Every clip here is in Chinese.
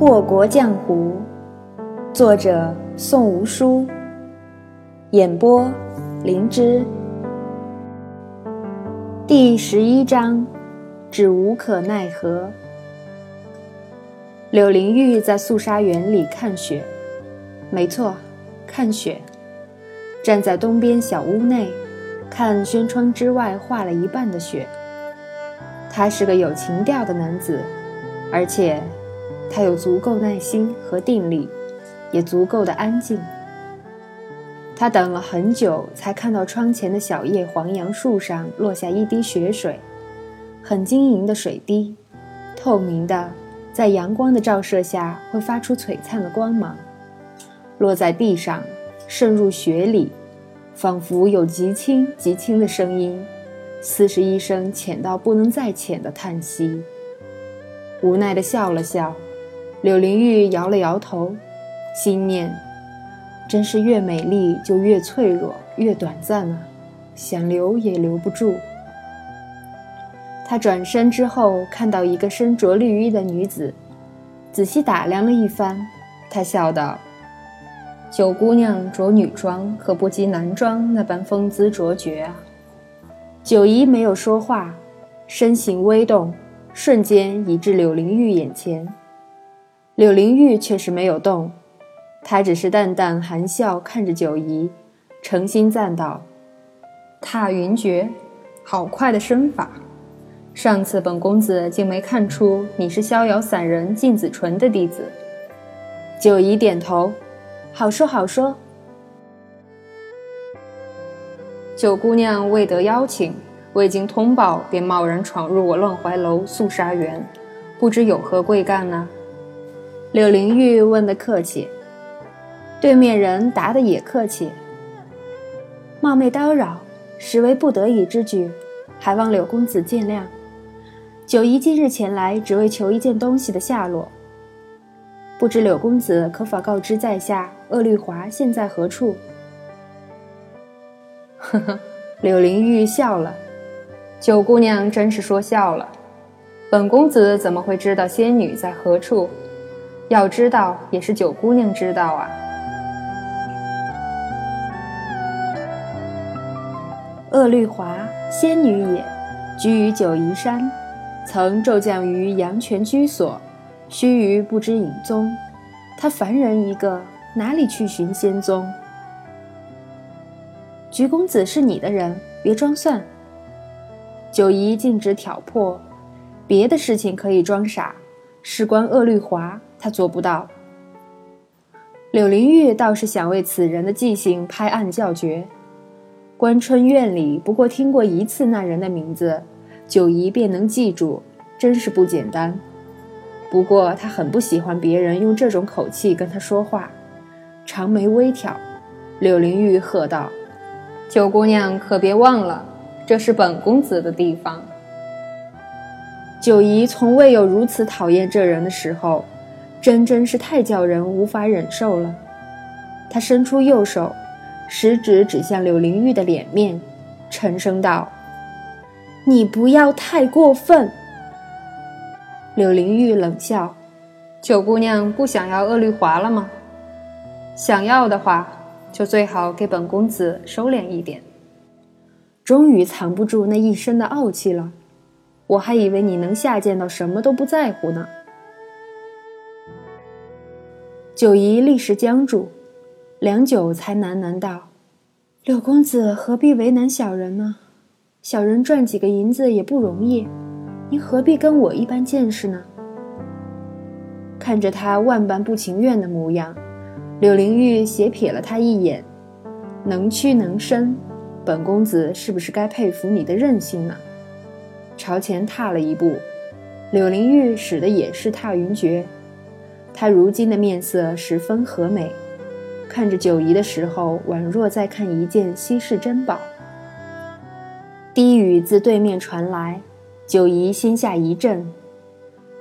祸国浆湖，作者宋无书，演播灵芝。第十一章，指无可奈何。柳灵玉在素纱园里看雪，没错，看雪。站在东边小屋内，看轩窗之外化了一半的雪。他是个有情调的男子，而且。他有足够耐心和定力，也足够的安静。他等了很久，才看到窗前的小叶黄杨树上落下一滴雪水，很晶莹的水滴，透明的，在阳光的照射下会发出璀璨的光芒，落在地上，渗入雪里，仿佛有极轻极轻的声音，似是一声浅到不能再浅的叹息。无奈地笑了笑。柳灵玉摇了摇头，心念：“真是越美丽就越脆弱，越短暂啊！想留也留不住。”他转身之后，看到一个身着绿衣的女子，仔细打量了一番，他笑道：“九姑娘着女装，可不及男装那般风姿卓绝啊。”九姨没有说话，身形微动，瞬间移至柳灵玉眼前。柳灵玉却是没有动，她只是淡淡含笑看着九姨，诚心赞道：“踏云诀，好快的身法！上次本公子竟没看出你是逍遥散人靳子纯的弟子。”九姨点头：“好说好说。”九姑娘未得邀请，未经通报便贸然闯入我乱怀楼素纱园，不知有何贵干呢？柳灵玉问的客气，对面人答的也客气。冒昧叨扰，实为不得已之举，还望柳公子见谅。九姨今日前来，只为求一件东西的下落。不知柳公子可否告知在下，鄂绿华现在何处？呵呵，柳灵玉笑了。九姑娘真是说笑了。本公子怎么会知道仙女在何处？要知道，也是九姑娘知道啊。鄂绿华，仙女也，居于九夷山，曾骤降于阳泉居所，须臾不知影踪。她凡人一个，哪里去寻仙踪？菊公子是你的人，别装蒜。九姨径直挑破，别的事情可以装傻，事关鄂绿华。他做不到。柳灵玉倒是想为此人的记性拍案叫绝。关春院里不过听过一次那人的名字，九姨便能记住，真是不简单。不过他很不喜欢别人用这种口气跟他说话，长眉微挑。柳灵玉喝道：“九姑娘可别忘了，这是本公子的地方。”九姨从未有如此讨厌这人的时候。真真是太叫人无法忍受了。他伸出右手，食指指向柳灵玉的脸面，沉声道：“你不要太过分。”柳灵玉冷笑：“九姑娘不想要鄂绿华了吗？想要的话，就最好给本公子收敛一点。”终于藏不住那一身的傲气了。我还以为你能下贱到什么都不在乎呢。九姨立时僵住，良久才喃喃道：“柳公子何必为难小人呢？小人赚几个银子也不容易，您何必跟我一般见识呢？”看着他万般不情愿的模样，柳灵玉斜瞥了他一眼：“能屈能伸，本公子是不是该佩服你的韧性呢？”朝前踏了一步，柳灵玉使的也是踏云诀。他如今的面色十分和美，看着九姨的时候，宛若在看一件稀世珍宝。低语自对面传来，九姨心下一震。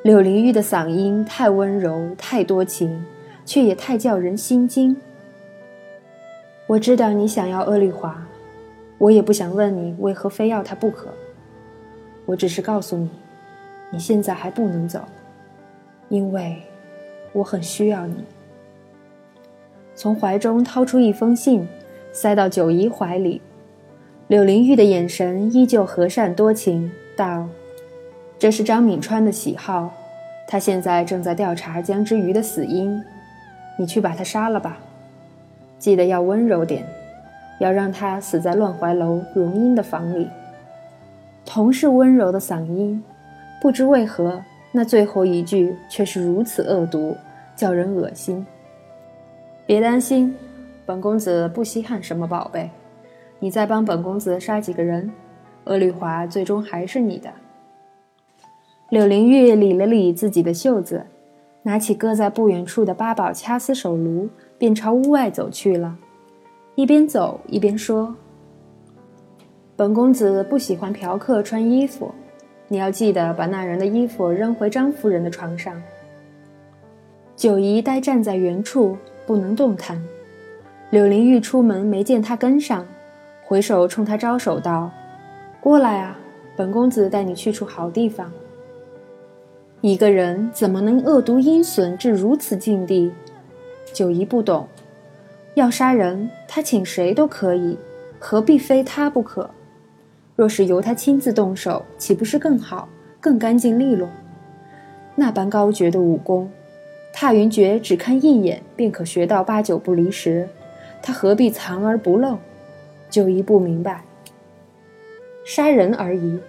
柳灵玉的嗓音太温柔，太多情，却也太叫人心惊。我知道你想要鄂绿华，我也不想问你为何非要他不可。我只是告诉你，你现在还不能走，因为。我很需要你。”从怀中掏出一封信，塞到九姨怀里。柳灵玉的眼神依旧和善多情，道：“这是张敏川的喜好，他现在正在调查江之鱼的死因，你去把他杀了吧。记得要温柔点，要让他死在乱怀楼荣英的房里。”同是温柔的嗓音，不知为何，那最后一句却是如此恶毒，叫人恶心。别担心，本公子不稀罕什么宝贝。你再帮本公子杀几个人，阿绿华最终还是你的。柳灵玉理了理自己的袖子，拿起搁在不远处的八宝掐丝手炉，便朝屋外走去了。一边走一边说：“本公子不喜欢嫖客穿衣服，你要记得把那人的衣服扔回张夫人的床上。”九姨呆站在原处，不能动弹。柳灵玉出门没见他跟上。回首冲他招手道：“过来啊，本公子带你去处好地方。”一个人怎么能恶毒阴损至如此境地？九姨不懂。要杀人，他请谁都可以，何必非他不可？若是由他亲自动手，岂不是更好、更干净利落？那般高绝的武功，踏云诀只看一眼便可学到八九不离十，他何必藏而不露？九姨不明白，杀人而已，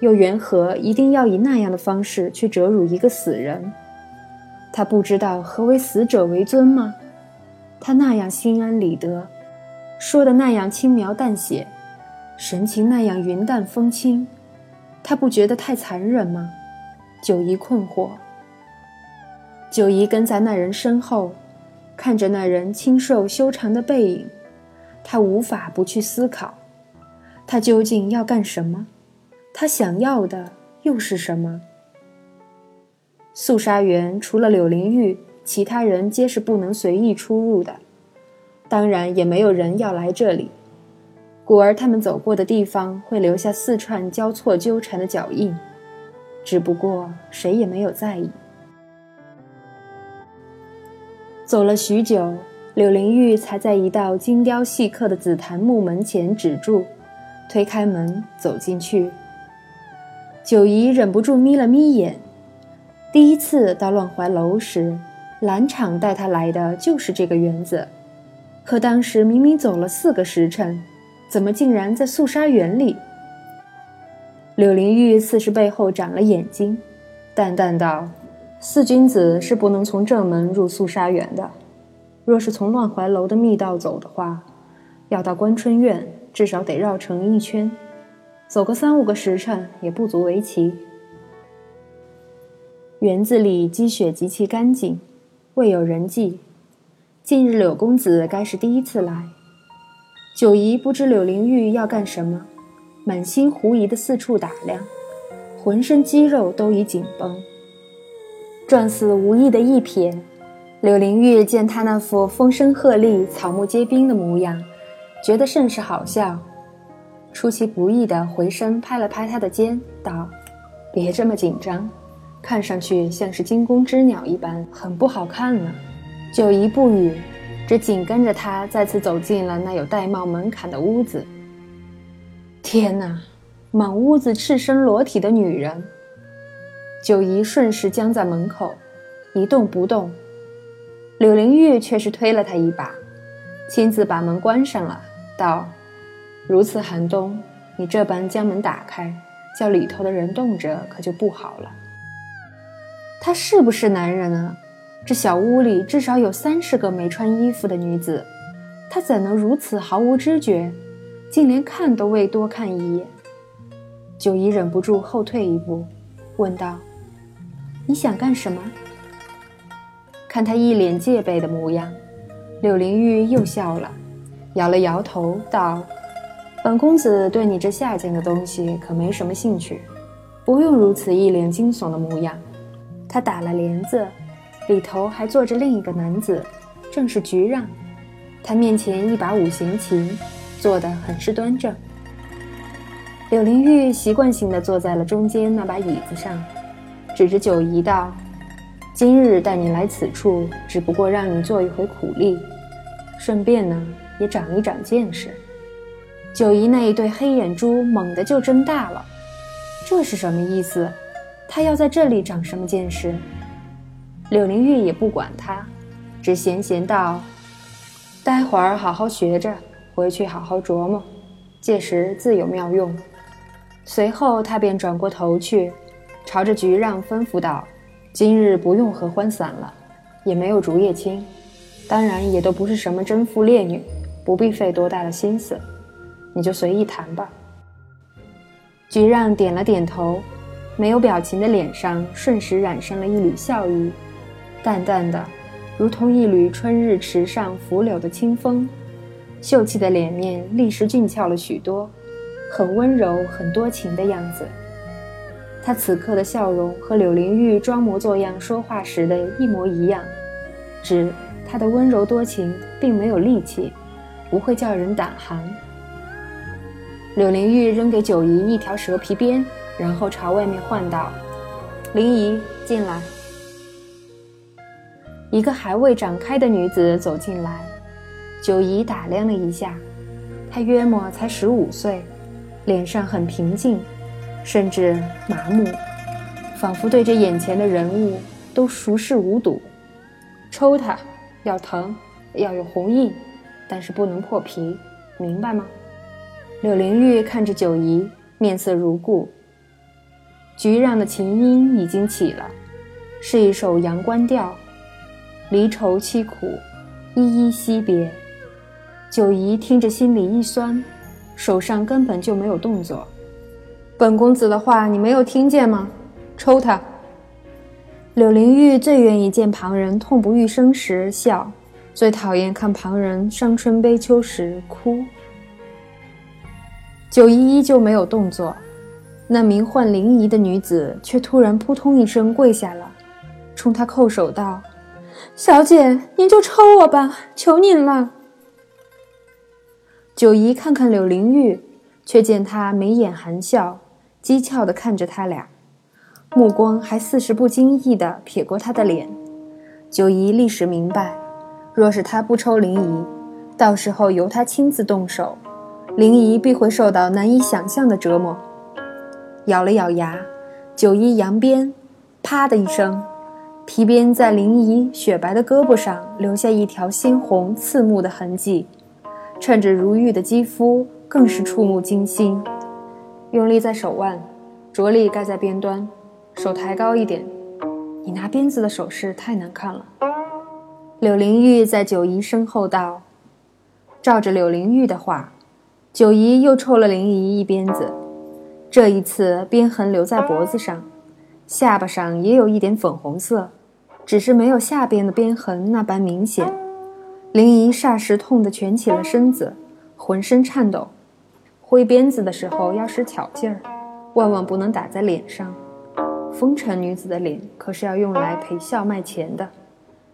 又缘何一定要以那样的方式去折辱一个死人？他不知道何为死者为尊吗？他那样心安理得，说的那样轻描淡写，神情那样云淡风轻，他不觉得太残忍吗？九姨困惑。九姨跟在那人身后，看着那人清瘦修长的背影。他无法不去思考，他究竟要干什么？他想要的又是什么？肃杀园除了柳灵玉，其他人皆是不能随意出入的，当然也没有人要来这里。故而他们走过的地方会留下四串交错纠缠的脚印，只不过谁也没有在意。走了许久。柳灵玉才在一道精雕细刻的紫檀木门前止住，推开门走进去。九姨忍不住眯了眯眼。第一次到乱怀楼时，兰场带她来的就是这个园子，可当时明明走了四个时辰，怎么竟然在肃杀园里？柳灵玉似是背后长了眼睛，淡淡道：“四君子是不能从正门入肃杀园的。”若是从乱怀楼的密道走的话，要到关春院，至少得绕城一圈，走个三五个时辰也不足为奇。园子里积雪极其干净，未有人迹。近日柳公子该是第一次来，九姨不知柳灵玉要干什么，满心狐疑的四处打量，浑身肌肉都已紧绷，状似无意的一瞥。柳灵玉见他那副风声鹤唳、草木皆兵的模样，觉得甚是好笑，出其不意地回身拍了拍他的肩，道：“别这么紧张，看上去像是惊弓之鸟一般，很不好看呢。”九姨不语，只紧跟着他再次走进了那有玳瑁门槛的屋子。天哪，满屋子赤身裸体的女人！九姨顺势僵在门口，一动不动。柳灵玉却是推了他一把，亲自把门关上了，道：“如此寒冬，你这般将门打开，叫里头的人冻着，可就不好了。”他是不是男人啊？这小屋里至少有三十个没穿衣服的女子，他怎能如此毫无知觉，竟连看都未多看一眼？九姨忍不住后退一步，问道：“你想干什么？”看他一脸戒备的模样，柳灵玉又笑了，摇了摇头道：“本公子对你这下贱的东西可没什么兴趣，不用如此一脸惊悚的模样。”他打了帘子，里头还坐着另一个男子，正是菊让。他面前一把五弦琴，坐得很是端正。柳灵玉习惯性地坐在了中间那把椅子上，指着九姨道。今日带你来此处，只不过让你做一回苦力，顺便呢也长一长见识。九姨那一对黑眼珠猛地就睁大了，这是什么意思？他要在这里长什么见识？柳灵玉也不管他，只闲闲道：“待会儿好好学着，回去好好琢磨，届时自有妙用。”随后他便转过头去，朝着菊让吩咐道：“今日不用合欢散了，也没有竹叶青，当然也都不是什么贞妇烈女，不必费多大的心思，你就随意谈吧。”菊让点了点头。没有表情的脸上瞬时染上了一缕笑意，淡淡的，如同一缕春日池上拂柳的清风。秀气的脸面立时俊俏了许多，很温柔、很多情的样子。他此刻的笑容和柳灵玉装模作样说话时的一模一样，只他的温柔多情并没有戾气，不会叫人胆寒。柳灵玉扔给九姨一条蛇皮鞭。然后朝外面唤道：“灵姨，进来。”一个还未长开的女子走进来，九姨打量了一下，她约莫才十五岁，脸上很平静，甚至麻木，仿佛对这眼前的人物都熟视无睹。抽他，要疼，要有红印，但是不能破皮，明白吗？柳灵玉看着九姨，面色如故。菊让的琴音已经起了，是一首阳关调，离愁凄苦，依依惜别。九姨听着心里一酸，手上根本就没有动作。本公子的话你没有听见吗？抽他！柳灵玉最愿意见旁人痛不欲生时笑，最讨厌看旁人伤春悲秋时哭。九姨依旧没有动作。那名唤灵仪的女子却突然扑通一声跪下了，冲他叩首道：“小姐，您就抽我吧，求您了。”九姨看看柳灵玉，却见她眉眼含笑，讥诮地看着他俩，目光还似是不经意地瞥过他的脸。九姨立时明白，若是他不抽灵仪，到时候由他亲自动手，灵仪必会受到难以想象的折磨。咬了咬牙，九姨扬鞭，啪的一声，皮鞭在林姨雪白的胳膊上留下一条鲜红刺目的痕迹，衬着如玉的肌肤，更是触目惊心。用力在手腕，着力盖在鞭端，手抬高一点。你拿鞭子的手势太难看了。柳灵玉在九姨身后道：“照着柳灵玉的话，九姨又抽了林姨一鞭子。”这一次鞭痕留在脖子上，下巴上也有一点粉红色，只是没有下边的鞭痕那般明显。林姨霎时痛得蜷起了身子，浑身颤抖。挥鞭子的时候要使巧劲儿，万万不能打在脸上。风尘女子的脸可是要用来陪笑卖钱的，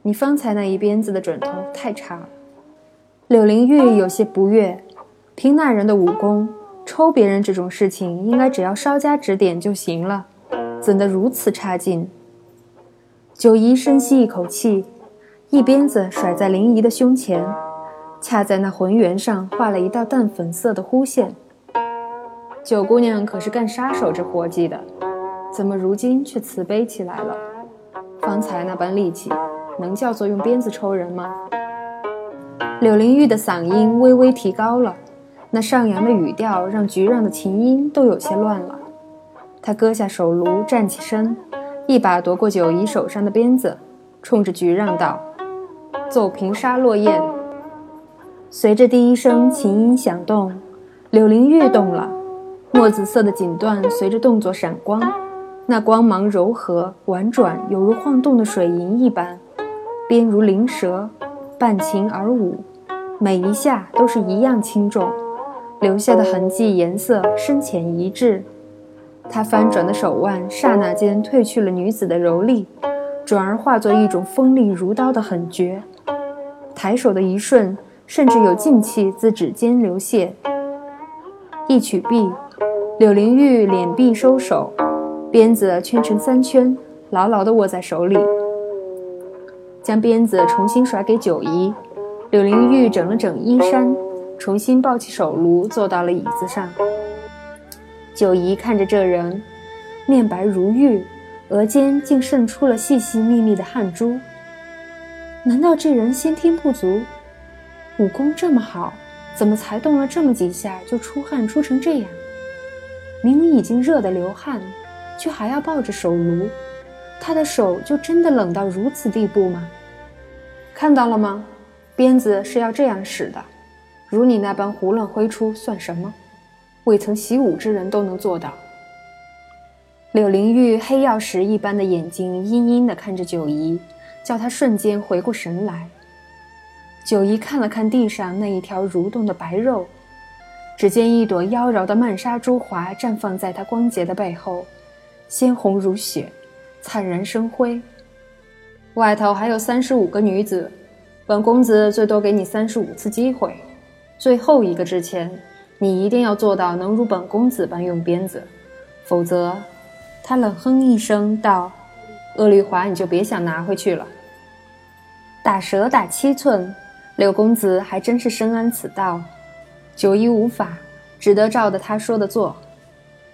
你方才那一鞭子的准头太差了。柳灵玉有些不悦，凭那人的武功。抽别人这种事情，应该只要稍加指点就行了，怎的如此差劲？九姨深吸一口气，一鞭子甩在林姨的胸前，恰在那浑圆上画了一道淡粉色的弧线。九姑娘可是干杀手这活计的，怎么如今却慈悲起来了？方才那般力气，能叫做用鞭子抽人吗？柳灵玉的嗓音微微提高了。那上扬的语调让菊让的琴音都有些乱了。她割下手炉，站起身，一把夺过九姨手上的鞭子，冲着菊让道：“奏平沙落雁。”随着第一声琴音响动，柳灵玉动了，墨紫色的锦缎随着动作闪光，那光芒柔和婉转，犹如晃动的水银一般，鞭如灵蛇，伴琴而舞，每一下都是一样轻重。留下的痕迹颜色深浅一致，他翻转的手腕刹那间褪去了女子的柔丽，转而化作一种锋利如刀的狠绝。抬手的一瞬，甚至有劲气自指尖流泻。一曲毕，柳灵玉脸臂收手，鞭子圈成三圈，牢牢地握在手里，将鞭子重新甩给九姨。柳灵玉整了整衣衫，重新抱起手炉，坐到了椅子上。九姨看着这人，面白如玉，额间竟渗出了细细密密的汗珠。难道这人先天不足？武功这么好，怎么才动了这么几下就出汗出成这样？明明已经热得流汗，却还要抱着手炉，他的手就真的冷到如此地步吗？看到了吗？鞭子是要这样使的，如你那般胡乱挥出算什么？未曾习武之人都能做到。柳灵玉黑曜石一般的眼睛阴阴地看着九姨，叫她瞬间回过神来。九姨看了看地上那一条蠕动的白肉，只见一朵妖娆的曼莎珠华绽放在她光洁的背后，鲜红如血，灿然生辉。外头还有三十五个女子。本公子最多给你三十五次机会，最后一个之前，你一定要做到能如本公子般用鞭子，否则，他冷哼一声道：“鄂绿华，你就别想拿回去了。”打蛇打七寸，柳公子还真是深谙此道。九一无法，只得照着他说的做。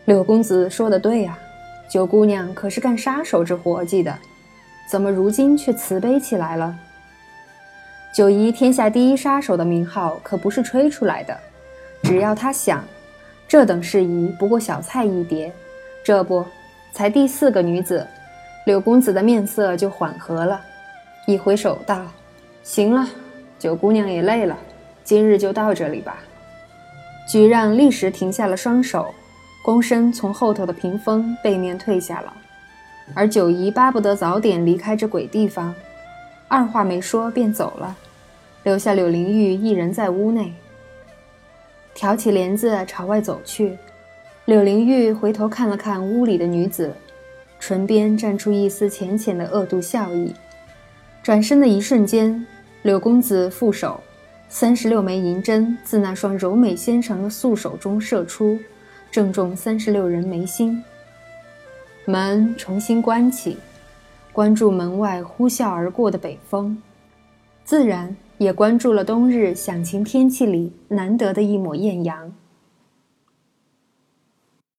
柳公子说的对呀，九姑娘可是干杀手之活计的，怎么如今却慈悲起来了？九姨天下第一杀手的名号可不是吹出来的，只要他想，这等事宜不过小菜一碟。这不，才第四个女子，柳公子的面色就缓和了，一挥手道：“行了，九姑娘也累了，今日就到这里吧。”菊让立时停下了双手，躬身从后头的屏风背面退下了，而九姨巴不得早点离开这鬼地方。二话没说便走了，留下柳灵玉一人在屋内。挑起帘子朝外走去，柳灵玉回头看了看屋里的女子，唇边绽出一丝浅浅的恶毒笑意。转身的一瞬间，柳公子负手，三十六枚银针自那双柔美纤长的素手中射出，正中三十六人眉心。门重新关起。关注门外呼啸而过的北风，自然也关注了冬日响晴天气里难得的一抹艳阳。